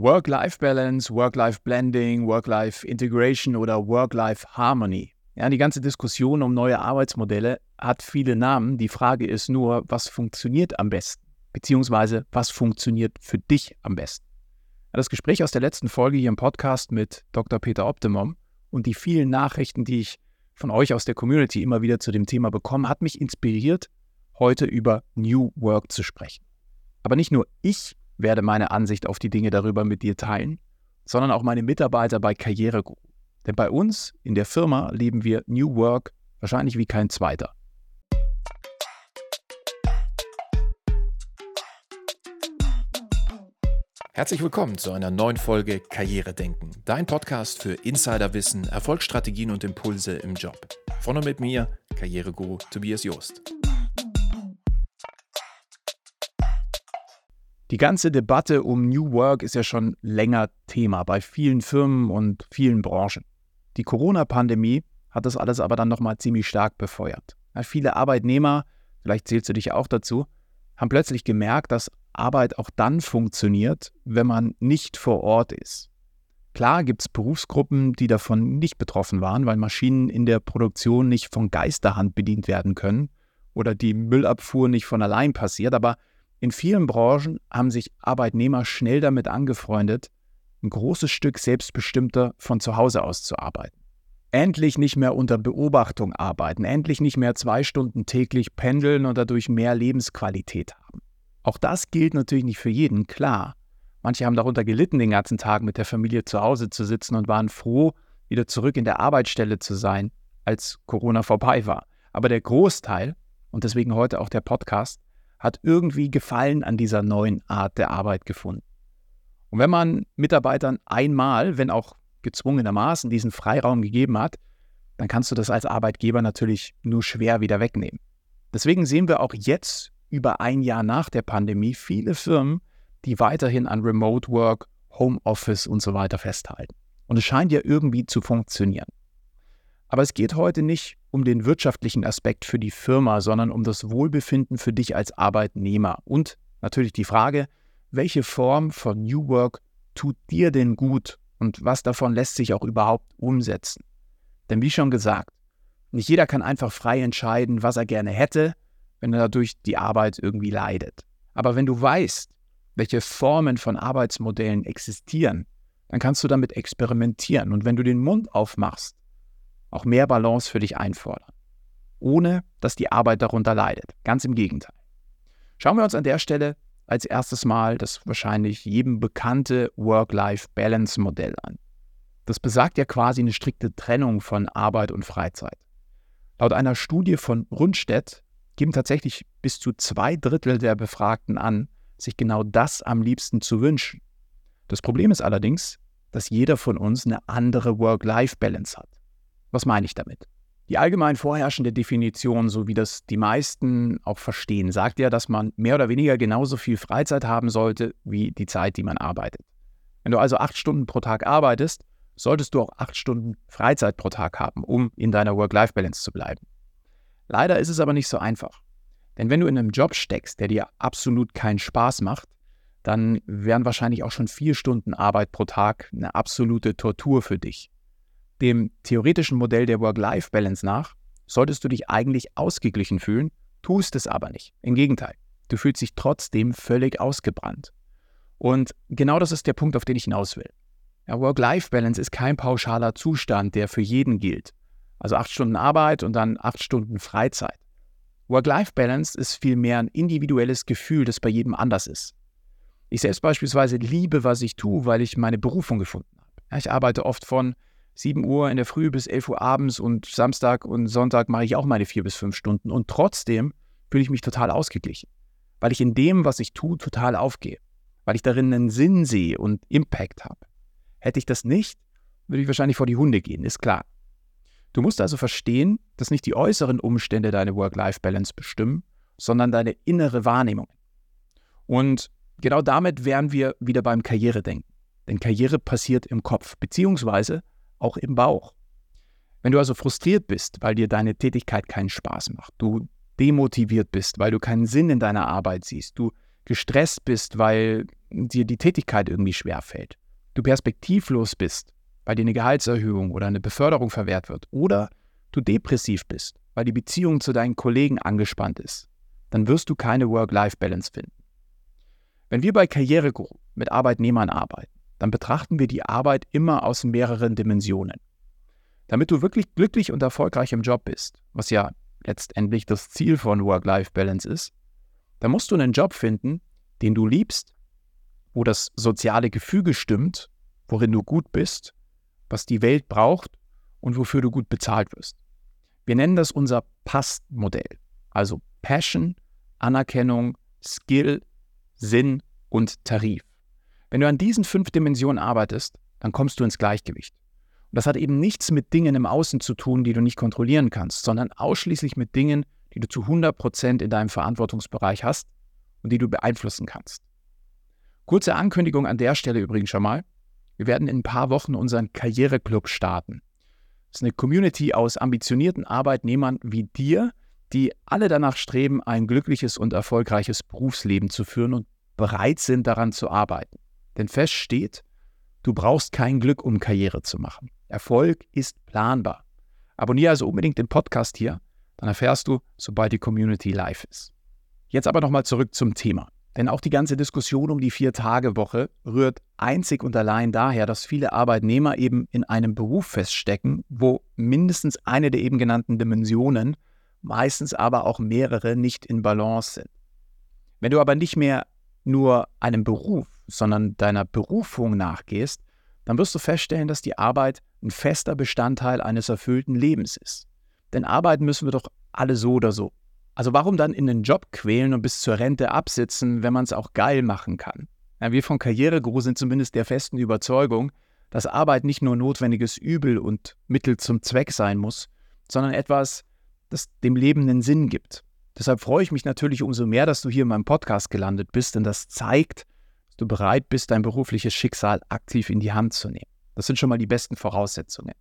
Work-Life-Balance, Work-Life-Blending, Work-Life-Integration oder Work-Life-Harmony. Ja, die ganze Diskussion um neue Arbeitsmodelle hat viele Namen. Die Frage ist nur, was funktioniert am besten? Beziehungsweise, was funktioniert für dich am besten? Das Gespräch aus der letzten Folge hier im Podcast mit Dr. Peter Optimum und die vielen Nachrichten, die ich von euch aus der Community immer wieder zu dem Thema bekommen, hat mich inspiriert, heute über New Work zu sprechen. Aber nicht nur ich werde meine Ansicht auf die Dinge darüber mit dir teilen, sondern auch meine Mitarbeiter bei Karriereguru. Denn bei uns in der Firma leben wir New Work wahrscheinlich wie kein zweiter. Herzlich willkommen zu einer neuen Folge Karriere denken, dein Podcast für Insiderwissen, Erfolgsstrategien und Impulse im Job. Von und mit mir, Karriereguru Tobias Joost. Die ganze Debatte um New Work ist ja schon länger Thema bei vielen Firmen und vielen Branchen. Die Corona-Pandemie hat das alles aber dann nochmal ziemlich stark befeuert. Viele Arbeitnehmer, vielleicht zählst du dich auch dazu, haben plötzlich gemerkt, dass Arbeit auch dann funktioniert, wenn man nicht vor Ort ist. Klar gibt es Berufsgruppen, die davon nicht betroffen waren, weil Maschinen in der Produktion nicht von Geisterhand bedient werden können oder die Müllabfuhr nicht von allein passiert, aber in vielen Branchen haben sich Arbeitnehmer schnell damit angefreundet, ein großes Stück selbstbestimmter von zu Hause aus zu arbeiten. Endlich nicht mehr unter Beobachtung arbeiten, endlich nicht mehr zwei Stunden täglich pendeln und dadurch mehr Lebensqualität haben. Auch das gilt natürlich nicht für jeden, klar. Manche haben darunter gelitten, den ganzen Tag mit der Familie zu Hause zu sitzen und waren froh, wieder zurück in der Arbeitsstelle zu sein, als Corona vorbei war. Aber der Großteil, und deswegen heute auch der Podcast, hat irgendwie Gefallen an dieser neuen Art der Arbeit gefunden. Und wenn man Mitarbeitern einmal, wenn auch gezwungenermaßen, diesen Freiraum gegeben hat, dann kannst du das als Arbeitgeber natürlich nur schwer wieder wegnehmen. Deswegen sehen wir auch jetzt, über ein Jahr nach der Pandemie, viele Firmen, die weiterhin an Remote Work, Homeoffice und so weiter festhalten. Und es scheint ja irgendwie zu funktionieren. Aber es geht heute nicht um den wirtschaftlichen Aspekt für die Firma, sondern um das Wohlbefinden für dich als Arbeitnehmer. Und natürlich die Frage, welche Form von New Work tut dir denn gut und was davon lässt sich auch überhaupt umsetzen? Denn wie schon gesagt, nicht jeder kann einfach frei entscheiden, was er gerne hätte, wenn er dadurch die Arbeit irgendwie leidet. Aber wenn du weißt, welche Formen von Arbeitsmodellen existieren, dann kannst du damit experimentieren. Und wenn du den Mund aufmachst auch mehr Balance für dich einfordern, ohne dass die Arbeit darunter leidet. Ganz im Gegenteil. Schauen wir uns an der Stelle als erstes Mal das wahrscheinlich jedem bekannte Work-Life-Balance-Modell an. Das besagt ja quasi eine strikte Trennung von Arbeit und Freizeit. Laut einer Studie von Rundstedt geben tatsächlich bis zu zwei Drittel der Befragten an, sich genau das am liebsten zu wünschen. Das Problem ist allerdings, dass jeder von uns eine andere Work-Life-Balance hat. Was meine ich damit? Die allgemein vorherrschende Definition, so wie das die meisten auch verstehen, sagt ja, dass man mehr oder weniger genauso viel Freizeit haben sollte wie die Zeit, die man arbeitet. Wenn du also acht Stunden pro Tag arbeitest, solltest du auch acht Stunden Freizeit pro Tag haben, um in deiner Work-Life-Balance zu bleiben. Leider ist es aber nicht so einfach. Denn wenn du in einem Job steckst, der dir absolut keinen Spaß macht, dann wären wahrscheinlich auch schon vier Stunden Arbeit pro Tag eine absolute Tortur für dich. Dem theoretischen Modell der Work-Life-Balance nach solltest du dich eigentlich ausgeglichen fühlen, tust es aber nicht. Im Gegenteil, du fühlst dich trotzdem völlig ausgebrannt. Und genau das ist der Punkt, auf den ich hinaus will. Ja, Work-Life-Balance ist kein pauschaler Zustand, der für jeden gilt. Also acht Stunden Arbeit und dann acht Stunden Freizeit. Work-Life-Balance ist vielmehr ein individuelles Gefühl, das bei jedem anders ist. Ich selbst beispielsweise liebe, was ich tue, weil ich meine Berufung gefunden habe. Ja, ich arbeite oft von 7 Uhr in der Früh bis 11 Uhr abends und Samstag und Sonntag mache ich auch meine vier bis fünf Stunden. Und trotzdem fühle ich mich total ausgeglichen, weil ich in dem, was ich tue, total aufgehe, weil ich darin einen Sinn sehe und Impact habe. Hätte ich das nicht, würde ich wahrscheinlich vor die Hunde gehen, ist klar. Du musst also verstehen, dass nicht die äußeren Umstände deine Work-Life-Balance bestimmen, sondern deine innere Wahrnehmung. Und genau damit wären wir wieder beim Karrieredenken. Denn Karriere passiert im Kopf, beziehungsweise auch im Bauch. Wenn du also frustriert bist, weil dir deine Tätigkeit keinen Spaß macht, du demotiviert bist, weil du keinen Sinn in deiner Arbeit siehst, du gestresst bist, weil dir die Tätigkeit irgendwie schwerfällt, du perspektivlos bist, weil dir eine Gehaltserhöhung oder eine Beförderung verwehrt wird, oder du depressiv bist, weil die Beziehung zu deinen Kollegen angespannt ist, dann wirst du keine Work-Life-Balance finden. Wenn wir bei Karriereguru mit Arbeitnehmern arbeiten, dann betrachten wir die Arbeit immer aus mehreren Dimensionen. Damit du wirklich glücklich und erfolgreich im Job bist, was ja letztendlich das Ziel von Work-Life-Balance ist, dann musst du einen Job finden, den du liebst, wo das soziale Gefüge stimmt, worin du gut bist, was die Welt braucht und wofür du gut bezahlt wirst. Wir nennen das unser Pass-Modell, also Passion, Anerkennung, Skill, Sinn und Tarif. Wenn du an diesen fünf Dimensionen arbeitest, dann kommst du ins Gleichgewicht. Und das hat eben nichts mit Dingen im Außen zu tun, die du nicht kontrollieren kannst, sondern ausschließlich mit Dingen, die du zu 100% in deinem Verantwortungsbereich hast und die du beeinflussen kannst. Kurze Ankündigung an der Stelle übrigens schon mal. Wir werden in ein paar Wochen unseren Karriereclub starten. Das ist eine Community aus ambitionierten Arbeitnehmern wie dir, die alle danach streben, ein glückliches und erfolgreiches Berufsleben zu führen und bereit sind, daran zu arbeiten. Denn fest steht, du brauchst kein Glück, um Karriere zu machen. Erfolg ist planbar. Abonniere also unbedingt den Podcast hier, dann erfährst du, sobald die Community live ist. Jetzt aber nochmal zurück zum Thema. Denn auch die ganze Diskussion um die Vier-Tage-Woche rührt einzig und allein daher, dass viele Arbeitnehmer eben in einem Beruf feststecken, wo mindestens eine der eben genannten Dimensionen, meistens aber auch mehrere, nicht in Balance sind. Wenn du aber nicht mehr nur einem Beruf, sondern deiner Berufung nachgehst, dann wirst du feststellen, dass die Arbeit ein fester Bestandteil eines erfüllten Lebens ist. Denn arbeiten müssen wir doch alle so oder so. Also warum dann in den Job quälen und bis zur Rente absitzen, wenn man es auch geil machen kann? Ja, wir von Karriereguru sind zumindest der festen Überzeugung, dass Arbeit nicht nur notwendiges Übel und Mittel zum Zweck sein muss, sondern etwas, das dem Leben einen Sinn gibt. Deshalb freue ich mich natürlich umso mehr, dass du hier in meinem Podcast gelandet bist, denn das zeigt, du bereit bist, dein berufliches Schicksal aktiv in die Hand zu nehmen. Das sind schon mal die besten Voraussetzungen.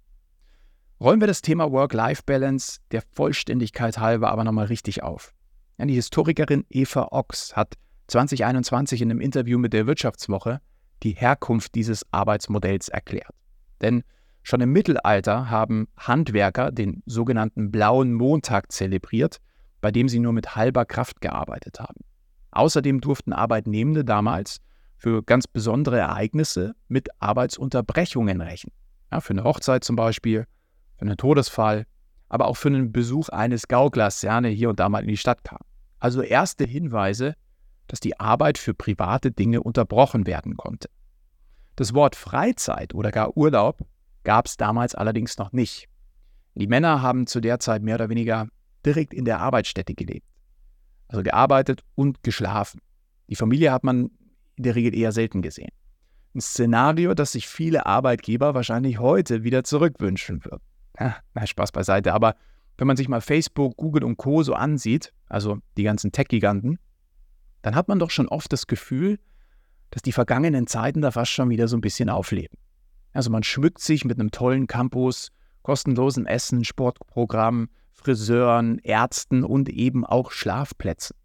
Rollen wir das Thema Work-Life-Balance der Vollständigkeit halber aber nochmal richtig auf. Ja, die Historikerin Eva Ochs hat 2021 in einem Interview mit der Wirtschaftswoche die Herkunft dieses Arbeitsmodells erklärt. Denn schon im Mittelalter haben Handwerker den sogenannten blauen Montag zelebriert, bei dem sie nur mit halber Kraft gearbeitet haben. Außerdem durften Arbeitnehmende damals für ganz besondere Ereignisse mit Arbeitsunterbrechungen rechnen. Ja, für eine Hochzeit zum Beispiel für einen Todesfall, aber auch für einen Besuch eines Gauklers, der hier und da mal in die Stadt kam. Also erste Hinweise, dass die Arbeit für private Dinge unterbrochen werden konnte. Das Wort Freizeit oder gar Urlaub gab es damals allerdings noch nicht. Die Männer haben zu der Zeit mehr oder weniger direkt in der Arbeitsstätte gelebt. Also gearbeitet und geschlafen. Die Familie hat man in der Regel eher selten gesehen. Ein Szenario, das sich viele Arbeitgeber wahrscheinlich heute wieder zurückwünschen würden ja, na, Spaß beiseite, aber wenn man sich mal Facebook, Google und Co. so ansieht, also die ganzen Tech-Giganten, dann hat man doch schon oft das Gefühl, dass die vergangenen Zeiten da fast schon wieder so ein bisschen aufleben. Also man schmückt sich mit einem tollen Campus, kostenlosem Essen, Sportprogramm, Friseuren, Ärzten und eben auch Schlafplätzen.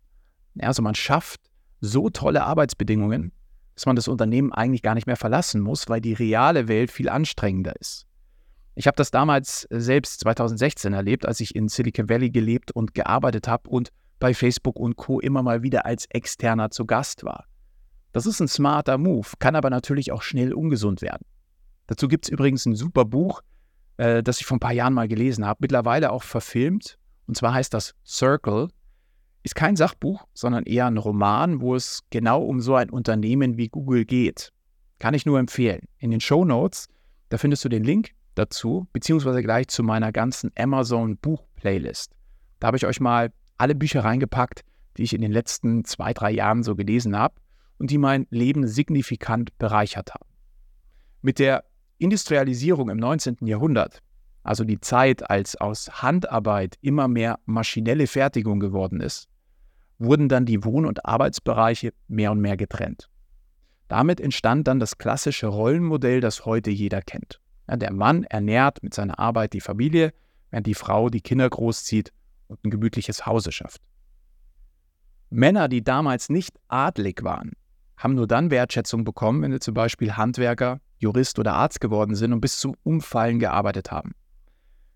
Also man schafft so tolle Arbeitsbedingungen, dass man das Unternehmen eigentlich gar nicht mehr verlassen muss, weil die reale Welt viel anstrengender ist. Ich habe das damals äh, selbst 2016 erlebt, als ich in Silicon Valley gelebt und gearbeitet habe und bei Facebook und Co immer mal wieder als Externer zu Gast war. Das ist ein smarter Move, kann aber natürlich auch schnell ungesund werden. Dazu gibt es übrigens ein super Buch, äh, das ich vor ein paar Jahren mal gelesen habe, mittlerweile auch verfilmt. Und zwar heißt das Circle. Ist kein Sachbuch, sondern eher ein Roman, wo es genau um so ein Unternehmen wie Google geht. Kann ich nur empfehlen. In den Show Notes, da findest du den Link dazu, beziehungsweise gleich zu meiner ganzen Amazon-Buch-Playlist. Da habe ich euch mal alle Bücher reingepackt, die ich in den letzten zwei, drei Jahren so gelesen habe und die mein Leben signifikant bereichert haben. Mit der Industrialisierung im 19. Jahrhundert, also die Zeit, als aus Handarbeit immer mehr maschinelle Fertigung geworden ist, wurden dann die Wohn- und Arbeitsbereiche mehr und mehr getrennt. Damit entstand dann das klassische Rollenmodell, das heute jeder kennt. Ja, der Mann ernährt mit seiner Arbeit die Familie, während die Frau die Kinder großzieht und ein gemütliches Hause schafft. Männer, die damals nicht adlig waren, haben nur dann Wertschätzung bekommen, wenn sie zum Beispiel Handwerker, Jurist oder Arzt geworden sind und bis zum Umfallen gearbeitet haben.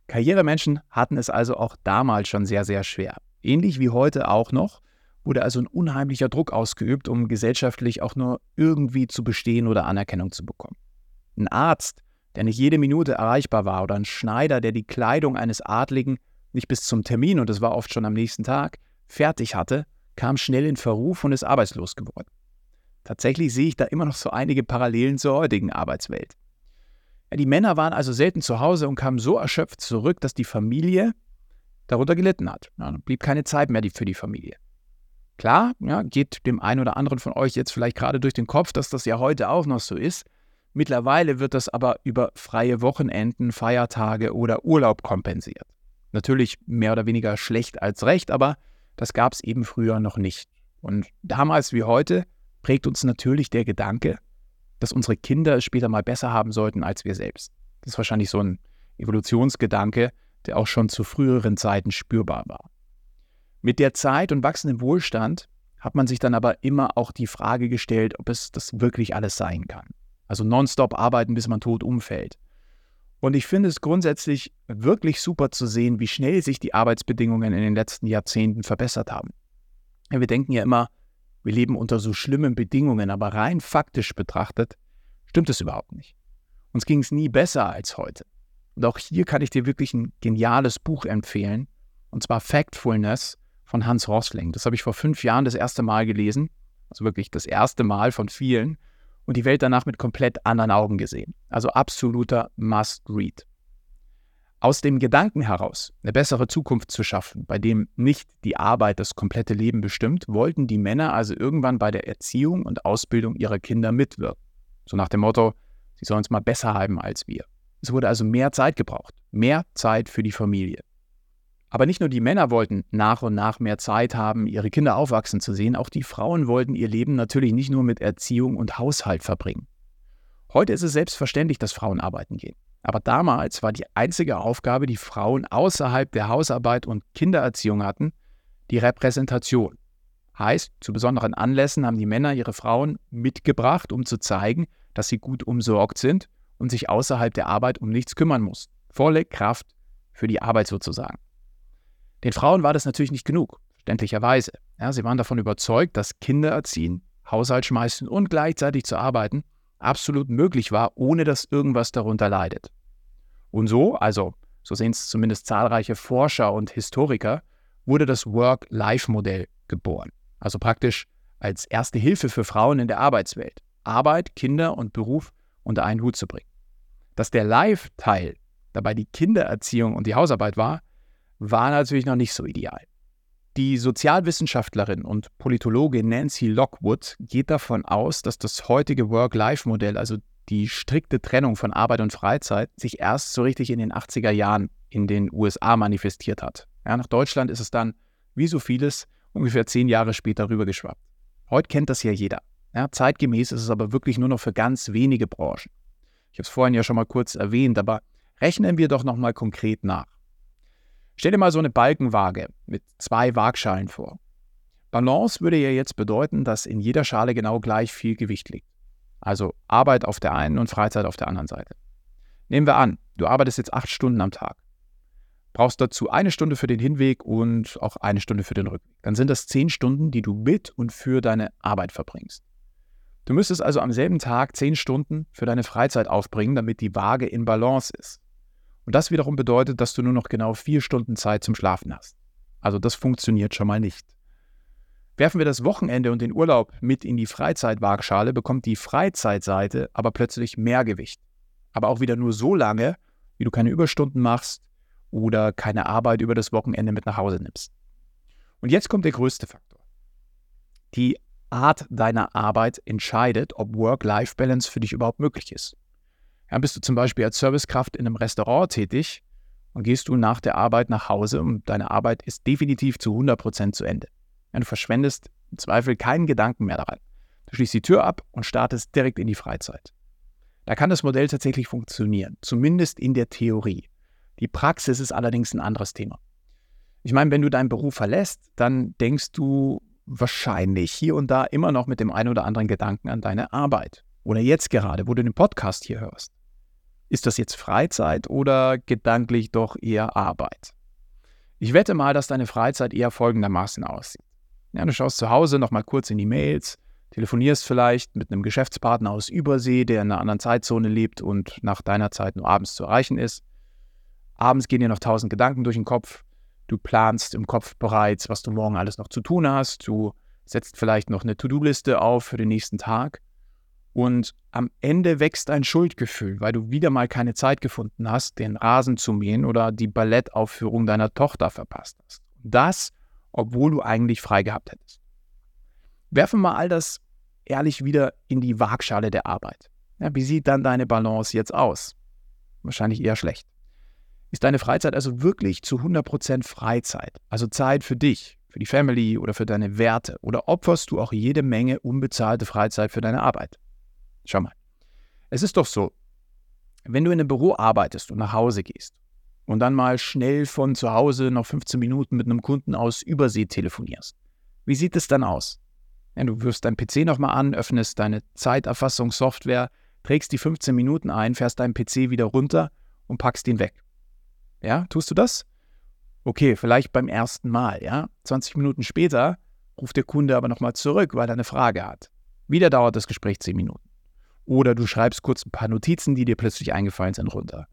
Karrieremenschen hatten es also auch damals schon sehr, sehr schwer. Ähnlich wie heute auch noch, wurde also ein unheimlicher Druck ausgeübt, um gesellschaftlich auch nur irgendwie zu bestehen oder Anerkennung zu bekommen. Ein Arzt, der nicht jede Minute erreichbar war, oder ein Schneider, der die Kleidung eines Adligen nicht bis zum Termin, und das war oft schon am nächsten Tag, fertig hatte, kam schnell in Verruf und ist arbeitslos geworden. Tatsächlich sehe ich da immer noch so einige Parallelen zur heutigen Arbeitswelt. Ja, die Männer waren also selten zu Hause und kamen so erschöpft zurück, dass die Familie darunter gelitten hat. Ja, blieb keine Zeit mehr für die Familie. Klar, ja, geht dem einen oder anderen von euch jetzt vielleicht gerade durch den Kopf, dass das ja heute auch noch so ist. Mittlerweile wird das aber über freie Wochenenden, Feiertage oder Urlaub kompensiert. Natürlich mehr oder weniger schlecht als recht, aber das gab es eben früher noch nicht. Und damals wie heute prägt uns natürlich der Gedanke, dass unsere Kinder es später mal besser haben sollten als wir selbst. Das ist wahrscheinlich so ein Evolutionsgedanke, der auch schon zu früheren Zeiten spürbar war. Mit der Zeit und wachsendem Wohlstand hat man sich dann aber immer auch die Frage gestellt, ob es das wirklich alles sein kann. Also nonstop arbeiten, bis man tot umfällt. Und ich finde es grundsätzlich wirklich super zu sehen, wie schnell sich die Arbeitsbedingungen in den letzten Jahrzehnten verbessert haben. Wir denken ja immer, wir leben unter so schlimmen Bedingungen, aber rein faktisch betrachtet stimmt es überhaupt nicht. Uns ging es nie besser als heute. Und auch hier kann ich dir wirklich ein geniales Buch empfehlen, und zwar Factfulness von Hans Rosling. Das habe ich vor fünf Jahren das erste Mal gelesen, also wirklich das erste Mal von vielen, und die Welt danach mit komplett anderen Augen gesehen. Also absoluter Must-Read. Aus dem Gedanken heraus, eine bessere Zukunft zu schaffen, bei dem nicht die Arbeit das komplette Leben bestimmt, wollten die Männer also irgendwann bei der Erziehung und Ausbildung ihrer Kinder mitwirken. So nach dem Motto, sie sollen es mal besser haben als wir. Es wurde also mehr Zeit gebraucht, mehr Zeit für die Familie. Aber nicht nur die Männer wollten nach und nach mehr Zeit haben, ihre Kinder aufwachsen zu sehen, auch die Frauen wollten ihr Leben natürlich nicht nur mit Erziehung und Haushalt verbringen. Heute ist es selbstverständlich, dass Frauen arbeiten gehen. Aber damals war die einzige Aufgabe, die Frauen außerhalb der Hausarbeit und Kindererziehung hatten, die Repräsentation. Heißt, zu besonderen Anlässen haben die Männer ihre Frauen mitgebracht, um zu zeigen, dass sie gut umsorgt sind und sich außerhalb der Arbeit um nichts kümmern mussten. Volle Kraft für die Arbeit sozusagen. Den Frauen war das natürlich nicht genug, verständlicherweise. Ja, sie waren davon überzeugt, dass Kinder erziehen, Haushalt schmeißen und gleichzeitig zu arbeiten absolut möglich war, ohne dass irgendwas darunter leidet. Und so, also so sehen es zumindest zahlreiche Forscher und Historiker, wurde das Work-Life-Modell geboren. Also praktisch als erste Hilfe für Frauen in der Arbeitswelt. Arbeit, Kinder und Beruf unter einen Hut zu bringen. Dass der Live-Teil dabei die Kindererziehung und die Hausarbeit war, war natürlich noch nicht so ideal. Die Sozialwissenschaftlerin und Politologin Nancy Lockwood geht davon aus, dass das heutige Work-Life-Modell, also die strikte Trennung von Arbeit und Freizeit, sich erst so richtig in den 80er Jahren in den USA manifestiert hat. Ja, nach Deutschland ist es dann, wie so vieles, ungefähr zehn Jahre später rübergeschwappt. Heute kennt das ja jeder. Ja, zeitgemäß ist es aber wirklich nur noch für ganz wenige Branchen. Ich habe es vorhin ja schon mal kurz erwähnt, aber rechnen wir doch nochmal konkret nach. Stell dir mal so eine Balkenwaage mit zwei Waagschalen vor. Balance würde ja jetzt bedeuten, dass in jeder Schale genau gleich viel Gewicht liegt. Also Arbeit auf der einen und Freizeit auf der anderen Seite. Nehmen wir an, du arbeitest jetzt acht Stunden am Tag. Brauchst dazu eine Stunde für den Hinweg und auch eine Stunde für den Rückweg. Dann sind das zehn Stunden, die du mit und für deine Arbeit verbringst. Du müsstest also am selben Tag zehn Stunden für deine Freizeit aufbringen, damit die Waage in Balance ist. Und das wiederum bedeutet, dass du nur noch genau vier Stunden Zeit zum Schlafen hast. Also das funktioniert schon mal nicht. Werfen wir das Wochenende und den Urlaub mit in die Freizeitwaagschale, bekommt die Freizeitseite aber plötzlich mehr Gewicht. Aber auch wieder nur so lange, wie du keine Überstunden machst oder keine Arbeit über das Wochenende mit nach Hause nimmst. Und jetzt kommt der größte Faktor. Die Art deiner Arbeit entscheidet, ob Work-Life-Balance für dich überhaupt möglich ist. Ja, bist du zum Beispiel als Servicekraft in einem Restaurant tätig und gehst du nach der Arbeit nach Hause und deine Arbeit ist definitiv zu 100% zu Ende. Ja, du verschwendest im Zweifel keinen Gedanken mehr daran. Du schließt die Tür ab und startest direkt in die Freizeit. Da kann das Modell tatsächlich funktionieren, zumindest in der Theorie. Die Praxis ist allerdings ein anderes Thema. Ich meine, wenn du deinen Beruf verlässt, dann denkst du wahrscheinlich hier und da immer noch mit dem einen oder anderen Gedanken an deine Arbeit. Oder jetzt gerade, wo du den Podcast hier hörst. Ist das jetzt Freizeit oder gedanklich doch eher Arbeit? Ich wette mal, dass deine Freizeit eher folgendermaßen aussieht. Ja, du schaust zu Hause nochmal kurz in die Mails, telefonierst vielleicht mit einem Geschäftspartner aus Übersee, der in einer anderen Zeitzone lebt und nach deiner Zeit nur abends zu erreichen ist. Abends gehen dir noch tausend Gedanken durch den Kopf. Du planst im Kopf bereits, was du morgen alles noch zu tun hast. Du setzt vielleicht noch eine To-Do-Liste auf für den nächsten Tag. Und am Ende wächst ein Schuldgefühl, weil du wieder mal keine Zeit gefunden hast, den Rasen zu mähen oder die Ballettaufführung deiner Tochter verpasst hast. Das, obwohl du eigentlich frei gehabt hättest. Werfen wir mal all das ehrlich wieder in die Waagschale der Arbeit. Ja, wie sieht dann deine Balance jetzt aus? Wahrscheinlich eher schlecht. Ist deine Freizeit also wirklich zu 100% Freizeit, also Zeit für dich, für die Family oder für deine Werte? Oder opferst du auch jede Menge unbezahlte Freizeit für deine Arbeit? Schau mal. Es ist doch so, wenn du in einem Büro arbeitest und nach Hause gehst und dann mal schnell von zu Hause noch 15 Minuten mit einem Kunden aus Übersee telefonierst, wie sieht es dann aus? Ja, du wirfst deinen PC nochmal an, öffnest deine Zeiterfassungssoftware, trägst die 15 Minuten ein, fährst deinen PC wieder runter und packst ihn weg. Ja, tust du das? Okay, vielleicht beim ersten Mal, ja. 20 Minuten später ruft der Kunde aber nochmal zurück, weil er eine Frage hat. Wieder dauert das Gespräch 10 Minuten. Oder du schreibst kurz ein paar Notizen, die dir plötzlich eingefallen sind, runter.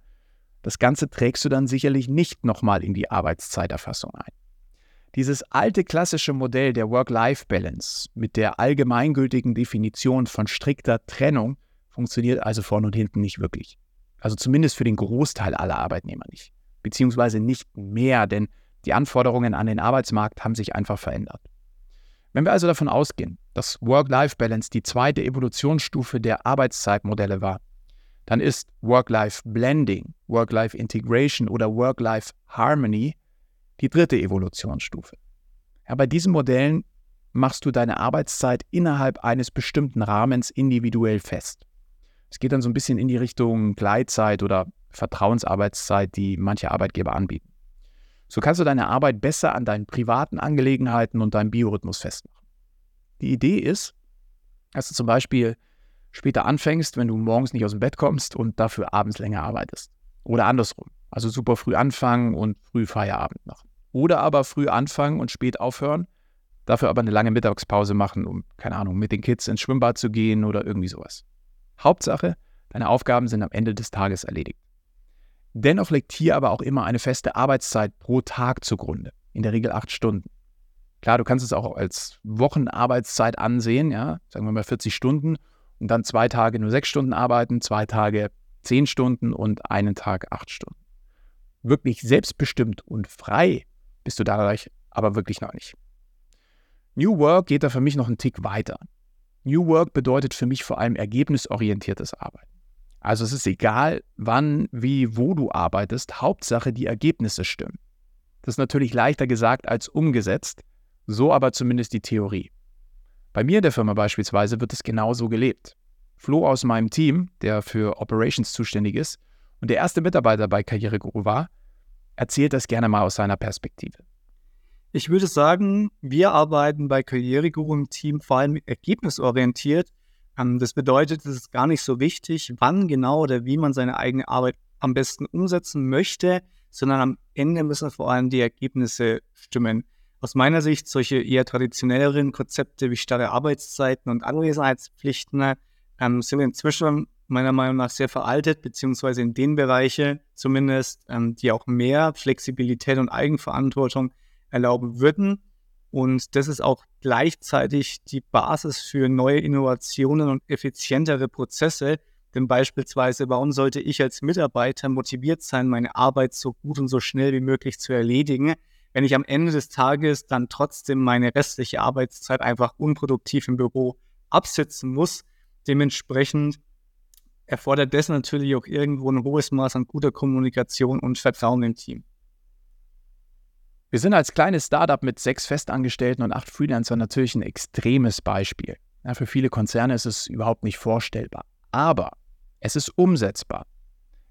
Das Ganze trägst du dann sicherlich nicht nochmal in die Arbeitszeiterfassung ein. Dieses alte klassische Modell der Work-Life-Balance mit der allgemeingültigen Definition von strikter Trennung funktioniert also vorne und hinten nicht wirklich. Also zumindest für den Großteil aller Arbeitnehmer nicht. Beziehungsweise nicht mehr, denn die Anforderungen an den Arbeitsmarkt haben sich einfach verändert. Wenn wir also davon ausgehen, dass Work-Life-Balance die zweite Evolutionsstufe der Arbeitszeitmodelle war, dann ist Work-Life-Blending, Work-Life-Integration oder Work-Life-Harmony die dritte Evolutionsstufe. Ja, bei diesen Modellen machst du deine Arbeitszeit innerhalb eines bestimmten Rahmens individuell fest. Es geht dann so ein bisschen in die Richtung Gleitzeit oder Vertrauensarbeitszeit, die manche Arbeitgeber anbieten. So kannst du deine Arbeit besser an deinen privaten Angelegenheiten und deinem Biorhythmus festmachen. Die Idee ist, dass du zum Beispiel später anfängst, wenn du morgens nicht aus dem Bett kommst und dafür abends länger arbeitest. Oder andersrum. Also super früh anfangen und früh Feierabend machen. Oder aber früh anfangen und spät aufhören, dafür aber eine lange Mittagspause machen, um, keine Ahnung, mit den Kids ins Schwimmbad zu gehen oder irgendwie sowas. Hauptsache, deine Aufgaben sind am Ende des Tages erledigt. Dennoch liegt hier aber auch immer eine feste Arbeitszeit pro Tag zugrunde, in der Regel acht Stunden. Klar, du kannst es auch als Wochenarbeitszeit ansehen, ja, sagen wir mal 40 Stunden und dann zwei Tage nur sechs Stunden arbeiten, zwei Tage zehn Stunden und einen Tag acht Stunden. Wirklich selbstbestimmt und frei bist du dadurch aber wirklich noch nicht. New Work geht da für mich noch einen Tick weiter. New Work bedeutet für mich vor allem ergebnisorientiertes Arbeiten. Also es ist egal, wann, wie, wo du arbeitest, Hauptsache die Ergebnisse stimmen. Das ist natürlich leichter gesagt als umgesetzt, so aber zumindest die Theorie. Bei mir in der Firma beispielsweise wird es genauso gelebt. Flo aus meinem Team, der für Operations zuständig ist und der erste Mitarbeiter bei Karriereguru war, erzählt das gerne mal aus seiner Perspektive. Ich würde sagen, wir arbeiten bei Karriereguru im Team vor allem ergebnisorientiert das bedeutet, es ist gar nicht so wichtig, wann genau oder wie man seine eigene Arbeit am besten umsetzen möchte, sondern am Ende müssen vor allem die Ergebnisse stimmen. Aus meiner Sicht solche eher traditionelleren Konzepte wie starre Arbeitszeiten und Anwesenheitspflichten ähm, sind inzwischen meiner Meinung nach sehr veraltet, beziehungsweise in den Bereichen zumindest, ähm, die auch mehr Flexibilität und Eigenverantwortung erlauben würden. Und das ist auch gleichzeitig die Basis für neue Innovationen und effizientere Prozesse. Denn beispielsweise, warum sollte ich als Mitarbeiter motiviert sein, meine Arbeit so gut und so schnell wie möglich zu erledigen, wenn ich am Ende des Tages dann trotzdem meine restliche Arbeitszeit einfach unproduktiv im Büro absitzen muss? Dementsprechend erfordert das natürlich auch irgendwo ein hohes Maß an guter Kommunikation und Vertrauen im Team. Wir sind als kleines Startup mit sechs Festangestellten und acht Freelancern natürlich ein extremes Beispiel. Ja, für viele Konzerne ist es überhaupt nicht vorstellbar. Aber es ist umsetzbar.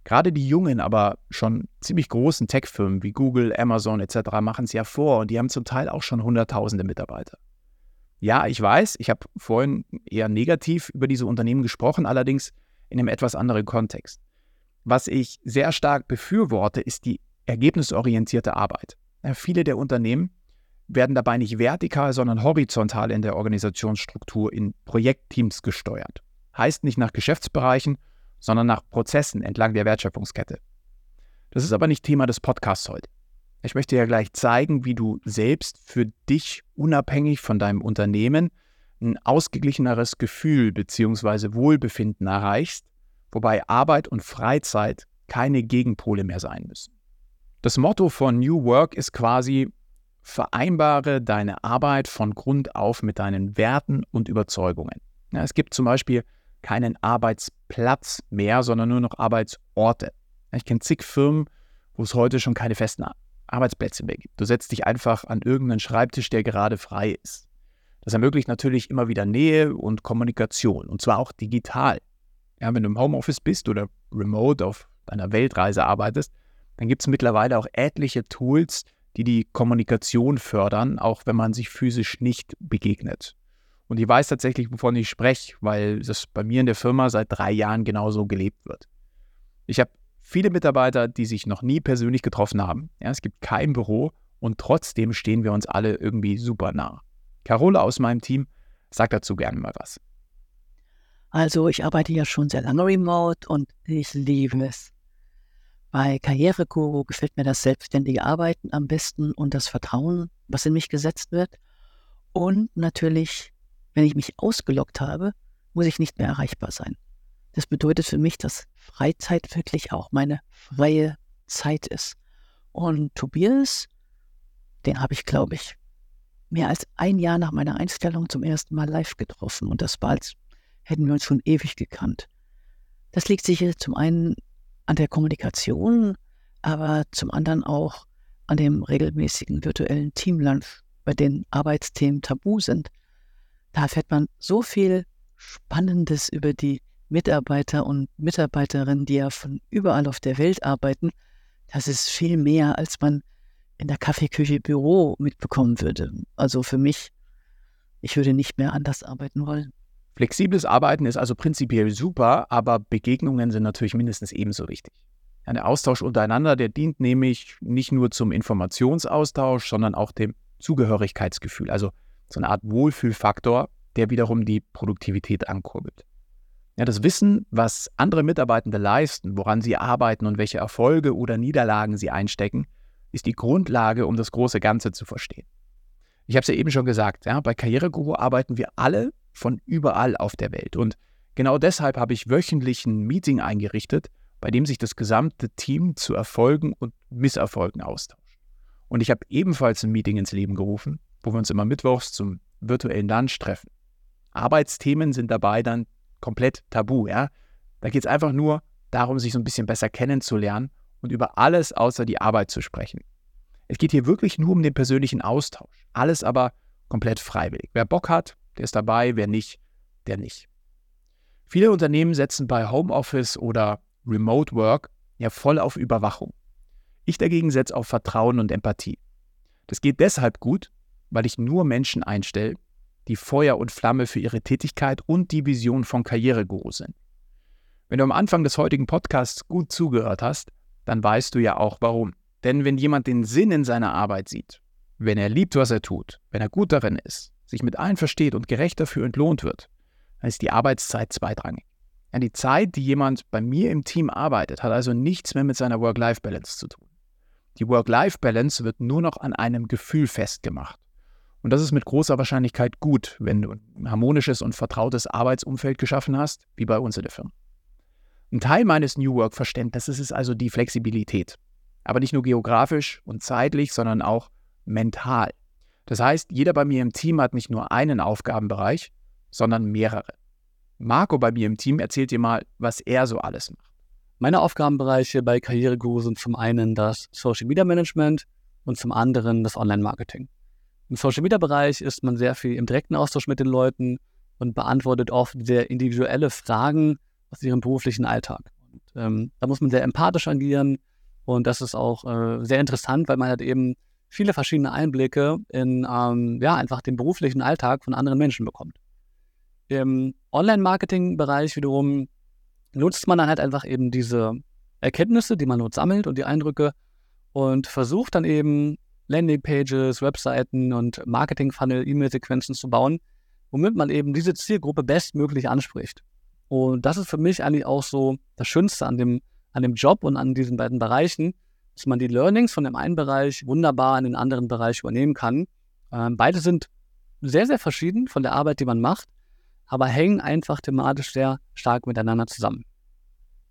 Gerade die jungen, aber schon ziemlich großen Tech-Firmen wie Google, Amazon etc. machen es ja vor und die haben zum Teil auch schon Hunderttausende Mitarbeiter. Ja, ich weiß, ich habe vorhin eher negativ über diese Unternehmen gesprochen, allerdings in einem etwas anderen Kontext. Was ich sehr stark befürworte, ist die ergebnisorientierte Arbeit. Ja, viele der Unternehmen werden dabei nicht vertikal, sondern horizontal in der Organisationsstruktur in Projektteams gesteuert. Heißt nicht nach Geschäftsbereichen, sondern nach Prozessen entlang der Wertschöpfungskette. Das ist aber nicht Thema des Podcasts heute. Ich möchte ja gleich zeigen, wie du selbst für dich unabhängig von deinem Unternehmen ein ausgeglicheneres Gefühl bzw. Wohlbefinden erreichst, wobei Arbeit und Freizeit keine Gegenpole mehr sein müssen. Das Motto von New Work ist quasi, vereinbare deine Arbeit von Grund auf mit deinen Werten und Überzeugungen. Ja, es gibt zum Beispiel keinen Arbeitsplatz mehr, sondern nur noch Arbeitsorte. Ich kenne zig Firmen, wo es heute schon keine festen Arbeitsplätze mehr gibt. Du setzt dich einfach an irgendeinen Schreibtisch, der gerade frei ist. Das ermöglicht natürlich immer wieder Nähe und Kommunikation und zwar auch digital. Ja, wenn du im Homeoffice bist oder remote auf deiner Weltreise arbeitest, dann gibt es mittlerweile auch etliche Tools, die die Kommunikation fördern, auch wenn man sich physisch nicht begegnet. Und ich weiß tatsächlich, wovon ich spreche, weil das bei mir in der Firma seit drei Jahren genauso gelebt wird. Ich habe viele Mitarbeiter, die sich noch nie persönlich getroffen haben. Ja, es gibt kein Büro und trotzdem stehen wir uns alle irgendwie super nah. Carola aus meinem Team sagt dazu gerne mal was. Also ich arbeite ja schon sehr lange remote und ich liebe es. Bei Karriereguru gefällt mir das selbstständige Arbeiten am besten und das Vertrauen, was in mich gesetzt wird. Und natürlich, wenn ich mich ausgelockt habe, muss ich nicht mehr erreichbar sein. Das bedeutet für mich, dass Freizeit wirklich auch meine freie Zeit ist. Und Tobias, den habe ich, glaube ich, mehr als ein Jahr nach meiner Einstellung zum ersten Mal live getroffen. Und das war, als hätten wir uns schon ewig gekannt. Das liegt sicher zum einen an der Kommunikation, aber zum anderen auch an dem regelmäßigen virtuellen Teamlunch, bei denen Arbeitsthemen tabu sind. Da erfährt man so viel Spannendes über die Mitarbeiter und Mitarbeiterinnen, die ja von überall auf der Welt arbeiten, das ist viel mehr, als man in der Kaffeeküche Büro mitbekommen würde. Also für mich, ich würde nicht mehr anders arbeiten wollen. Flexibles Arbeiten ist also prinzipiell super, aber Begegnungen sind natürlich mindestens ebenso wichtig. der Austausch untereinander, der dient nämlich nicht nur zum Informationsaustausch, sondern auch dem Zugehörigkeitsgefühl, also so eine Art Wohlfühlfaktor, der wiederum die Produktivität ankurbelt. Ja, das Wissen, was andere Mitarbeitende leisten, woran sie arbeiten und welche Erfolge oder Niederlagen sie einstecken, ist die Grundlage, um das große Ganze zu verstehen. Ich habe es ja eben schon gesagt, ja, bei Karriereguru arbeiten wir alle von überall auf der Welt. Und genau deshalb habe ich wöchentlich ein Meeting eingerichtet, bei dem sich das gesamte Team zu Erfolgen und Misserfolgen austauscht. Und ich habe ebenfalls ein Meeting ins Leben gerufen, wo wir uns immer mittwochs zum virtuellen Lunch treffen. Arbeitsthemen sind dabei dann komplett tabu, ja. Da geht es einfach nur darum, sich so ein bisschen besser kennenzulernen und über alles außer die Arbeit zu sprechen. Es geht hier wirklich nur um den persönlichen Austausch. Alles aber komplett freiwillig. Wer Bock hat, der ist dabei, wer nicht, der nicht. Viele Unternehmen setzen bei Homeoffice oder Remote Work ja voll auf Überwachung. Ich dagegen setze auf Vertrauen und Empathie. Das geht deshalb gut, weil ich nur Menschen einstelle, die Feuer und Flamme für ihre Tätigkeit und die Vision von Karriereguru sind. Wenn du am Anfang des heutigen Podcasts gut zugehört hast, dann weißt du ja auch warum. Denn wenn jemand den Sinn in seiner Arbeit sieht, wenn er liebt, was er tut, wenn er gut darin ist, sich mit allen versteht und gerecht dafür entlohnt wird, dann ist die Arbeitszeit zweitrangig. Ja, die Zeit, die jemand bei mir im Team arbeitet, hat also nichts mehr mit seiner Work-Life-Balance zu tun. Die Work-Life-Balance wird nur noch an einem Gefühl festgemacht. Und das ist mit großer Wahrscheinlichkeit gut, wenn du ein harmonisches und vertrautes Arbeitsumfeld geschaffen hast, wie bei uns in der Firma. Ein Teil meines New Work-Verständnisses ist also die Flexibilität. Aber nicht nur geografisch und zeitlich, sondern auch mental. Das heißt, jeder bei mir im Team hat nicht nur einen Aufgabenbereich, sondern mehrere. Marco bei mir im Team erzählt dir mal, was er so alles macht. Meine Aufgabenbereiche bei Karriereguru sind zum einen das Social Media Management und zum anderen das Online Marketing. Im Social Media Bereich ist man sehr viel im direkten Austausch mit den Leuten und beantwortet oft sehr individuelle Fragen aus ihrem beruflichen Alltag. Und, ähm, da muss man sehr empathisch agieren und das ist auch äh, sehr interessant, weil man halt eben viele verschiedene Einblicke in ähm, ja, einfach den beruflichen Alltag von anderen Menschen bekommt. Im Online-Marketing-Bereich wiederum nutzt man dann halt einfach eben diese Erkenntnisse, die man dort sammelt und die Eindrücke und versucht dann eben Landingpages, Webseiten und Marketing-Funnel, E-Mail-Sequenzen zu bauen, womit man eben diese Zielgruppe bestmöglich anspricht. Und das ist für mich eigentlich auch so das Schönste an dem, an dem Job und an diesen beiden Bereichen, dass man die Learnings von dem einen Bereich wunderbar in den anderen Bereich übernehmen kann. Ähm, beide sind sehr, sehr verschieden von der Arbeit, die man macht, aber hängen einfach thematisch sehr stark miteinander zusammen.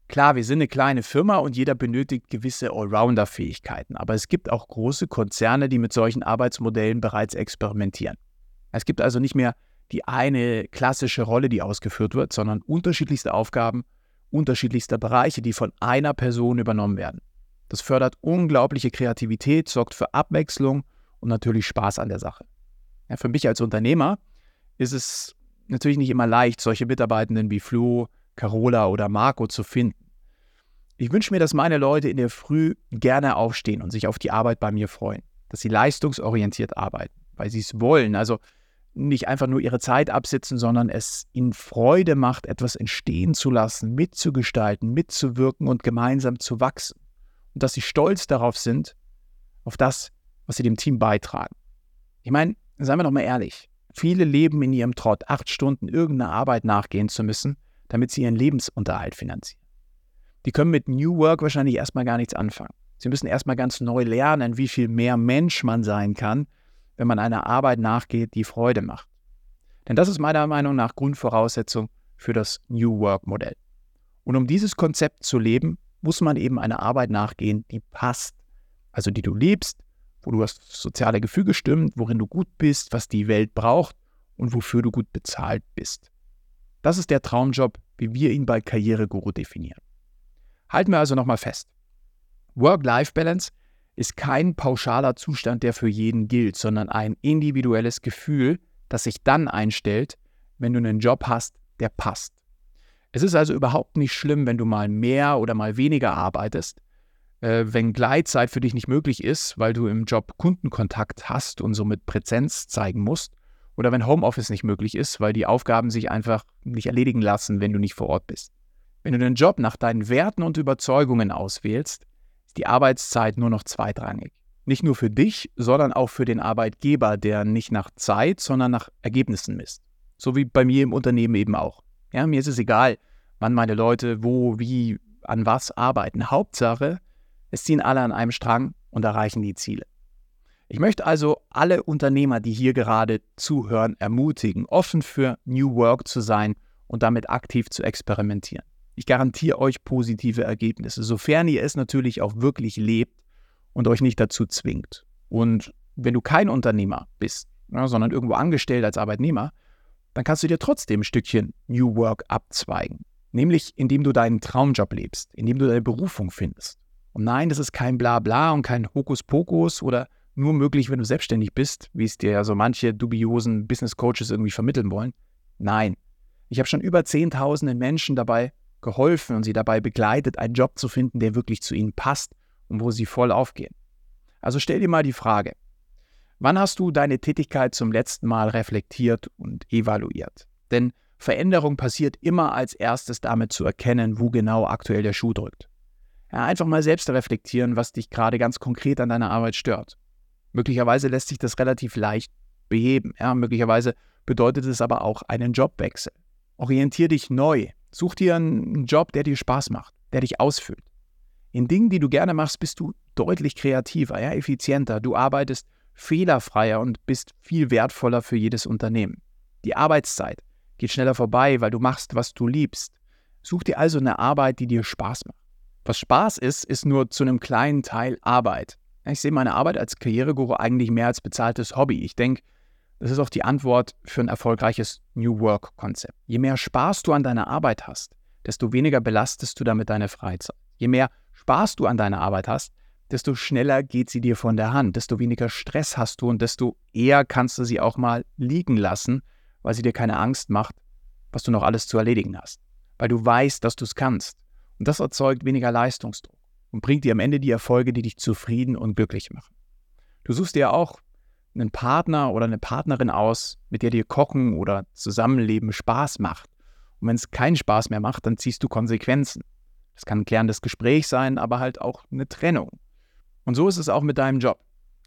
Klar, wir sind eine kleine Firma und jeder benötigt gewisse Allrounder-Fähigkeiten, aber es gibt auch große Konzerne, die mit solchen Arbeitsmodellen bereits experimentieren. Es gibt also nicht mehr die eine klassische Rolle, die ausgeführt wird, sondern unterschiedlichste Aufgaben, unterschiedlichste Bereiche, die von einer Person übernommen werden. Das fördert unglaubliche Kreativität, sorgt für Abwechslung und natürlich Spaß an der Sache. Ja, für mich als Unternehmer ist es natürlich nicht immer leicht, solche Mitarbeitenden wie Flo, Carola oder Marco zu finden. Ich wünsche mir, dass meine Leute in der Früh gerne aufstehen und sich auf die Arbeit bei mir freuen, dass sie leistungsorientiert arbeiten, weil sie es wollen, also nicht einfach nur ihre Zeit absitzen, sondern es ihnen Freude macht, etwas entstehen zu lassen, mitzugestalten, mitzuwirken und gemeinsam zu wachsen. Und dass sie stolz darauf sind, auf das, was sie dem Team beitragen. Ich meine, seien wir doch mal ehrlich, viele leben in ihrem Trott, acht Stunden irgendeiner Arbeit nachgehen zu müssen, damit sie ihren Lebensunterhalt finanzieren die können mit New Work wahrscheinlich erstmal gar nichts anfangen. Sie müssen erstmal ganz neu lernen, wie viel mehr Mensch man sein kann, wenn man einer Arbeit nachgeht, die Freude macht. Denn das ist meiner Meinung nach Grundvoraussetzung für das New Work Modell. Und um dieses Konzept zu leben, muss man eben einer Arbeit nachgehen, die passt. Also die du liebst, wo du das soziale Gefüge stimmt, worin du gut bist, was die Welt braucht und wofür du gut bezahlt bist. Das ist der Traumjob, wie wir ihn bei Karriereguru definieren. Halten wir also nochmal fest. Work-Life-Balance ist kein pauschaler Zustand, der für jeden gilt, sondern ein individuelles Gefühl, das sich dann einstellt, wenn du einen Job hast, der passt. Es ist also überhaupt nicht schlimm, wenn du mal mehr oder mal weniger arbeitest, äh, wenn Gleitzeit für dich nicht möglich ist, weil du im Job Kundenkontakt hast und somit Präsenz zeigen musst, oder wenn Homeoffice nicht möglich ist, weil die Aufgaben sich einfach nicht erledigen lassen, wenn du nicht vor Ort bist. Wenn du den Job nach deinen Werten und Überzeugungen auswählst, ist die Arbeitszeit nur noch zweitrangig. Nicht nur für dich, sondern auch für den Arbeitgeber, der nicht nach Zeit, sondern nach Ergebnissen misst. So wie bei mir im Unternehmen eben auch. Ja, mir ist es egal, wann meine Leute wo, wie, an was arbeiten. Hauptsache, es ziehen alle an einem Strang und erreichen die Ziele. Ich möchte also alle Unternehmer, die hier gerade zuhören, ermutigen, offen für New Work zu sein und damit aktiv zu experimentieren. Ich garantiere euch positive Ergebnisse, sofern ihr es natürlich auch wirklich lebt und euch nicht dazu zwingt. Und wenn du kein Unternehmer bist, sondern irgendwo angestellt als Arbeitnehmer, dann kannst du dir trotzdem ein Stückchen New Work abzweigen. Nämlich indem du deinen Traumjob lebst, indem du deine Berufung findest. Und nein, das ist kein Blabla und kein Hokuspokus oder nur möglich, wenn du selbstständig bist, wie es dir ja so manche dubiosen Business Coaches irgendwie vermitteln wollen. Nein, ich habe schon über Zehntausende Menschen dabei geholfen und sie dabei begleitet, einen Job zu finden, der wirklich zu ihnen passt und wo sie voll aufgehen. Also stell dir mal die Frage, wann hast du deine Tätigkeit zum letzten Mal reflektiert und evaluiert? Denn Veränderung passiert immer als erstes damit zu erkennen, wo genau aktuell der Schuh drückt. Ja, einfach mal selbst reflektieren, was dich gerade ganz konkret an deiner Arbeit stört. Möglicherweise lässt sich das relativ leicht beheben. Ja, möglicherweise bedeutet es aber auch einen Jobwechsel. Orientier dich neu Such dir einen Job, der dir Spaß macht, der dich ausfüllt. In Dingen, die du gerne machst, bist du deutlich kreativer, ja, effizienter. Du arbeitest fehlerfreier und bist viel wertvoller für jedes Unternehmen. Die Arbeitszeit geht schneller vorbei, weil du machst, was du liebst. Such dir also eine Arbeit, die dir Spaß macht. Was Spaß ist, ist nur zu einem kleinen Teil Arbeit. Ich sehe meine Arbeit als Karriereguru eigentlich mehr als bezahltes Hobby. Ich denke, das ist auch die Antwort für ein erfolgreiches New Work-Konzept. Je mehr Spaß du an deiner Arbeit hast, desto weniger belastest du damit deine Freizeit. Je mehr Spaß du an deiner Arbeit hast, desto schneller geht sie dir von der Hand, desto weniger Stress hast du und desto eher kannst du sie auch mal liegen lassen, weil sie dir keine Angst macht, was du noch alles zu erledigen hast. Weil du weißt, dass du es kannst. Und das erzeugt weniger Leistungsdruck und bringt dir am Ende die Erfolge, die dich zufrieden und glücklich machen. Du suchst dir auch einen Partner oder eine Partnerin aus, mit der dir Kochen oder Zusammenleben Spaß macht. Und wenn es keinen Spaß mehr macht, dann ziehst du Konsequenzen. Das kann ein klärendes Gespräch sein, aber halt auch eine Trennung. Und so ist es auch mit deinem Job.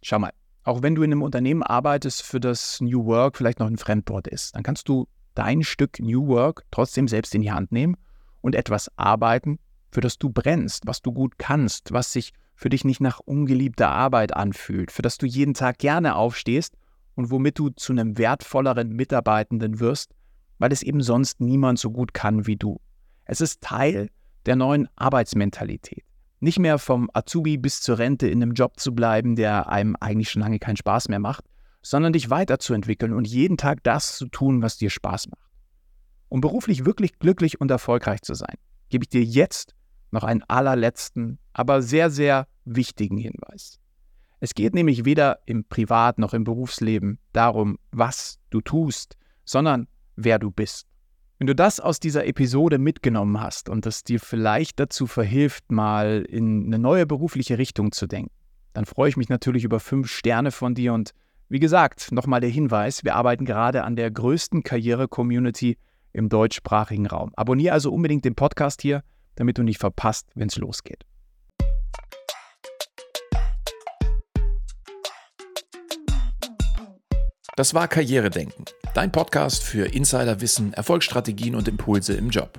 Schau mal, auch wenn du in einem Unternehmen arbeitest, für das New Work vielleicht noch ein Fremdwort ist, dann kannst du dein Stück New Work trotzdem selbst in die Hand nehmen und etwas arbeiten, für das du brennst, was du gut kannst, was sich für dich nicht nach ungeliebter Arbeit anfühlt, für das du jeden Tag gerne aufstehst und womit du zu einem wertvolleren Mitarbeitenden wirst, weil es eben sonst niemand so gut kann wie du. Es ist Teil der neuen Arbeitsmentalität. Nicht mehr vom Azubi bis zur Rente in einem Job zu bleiben, der einem eigentlich schon lange keinen Spaß mehr macht, sondern dich weiterzuentwickeln und jeden Tag das zu tun, was dir Spaß macht. Um beruflich wirklich glücklich und erfolgreich zu sein, gebe ich dir jetzt noch einen allerletzten, aber sehr, sehr wichtigen Hinweis. Es geht nämlich weder im Privat- noch im Berufsleben darum, was du tust, sondern wer du bist. Wenn du das aus dieser Episode mitgenommen hast und es dir vielleicht dazu verhilft, mal in eine neue berufliche Richtung zu denken, dann freue ich mich natürlich über fünf Sterne von dir und wie gesagt, nochmal der Hinweis, wir arbeiten gerade an der größten Karriere-Community im deutschsprachigen Raum. Abonniere also unbedingt den Podcast hier, damit du nicht verpasst, wenn es losgeht. Das war Karrieredenken, dein Podcast für Insiderwissen, Erfolgsstrategien und Impulse im Job.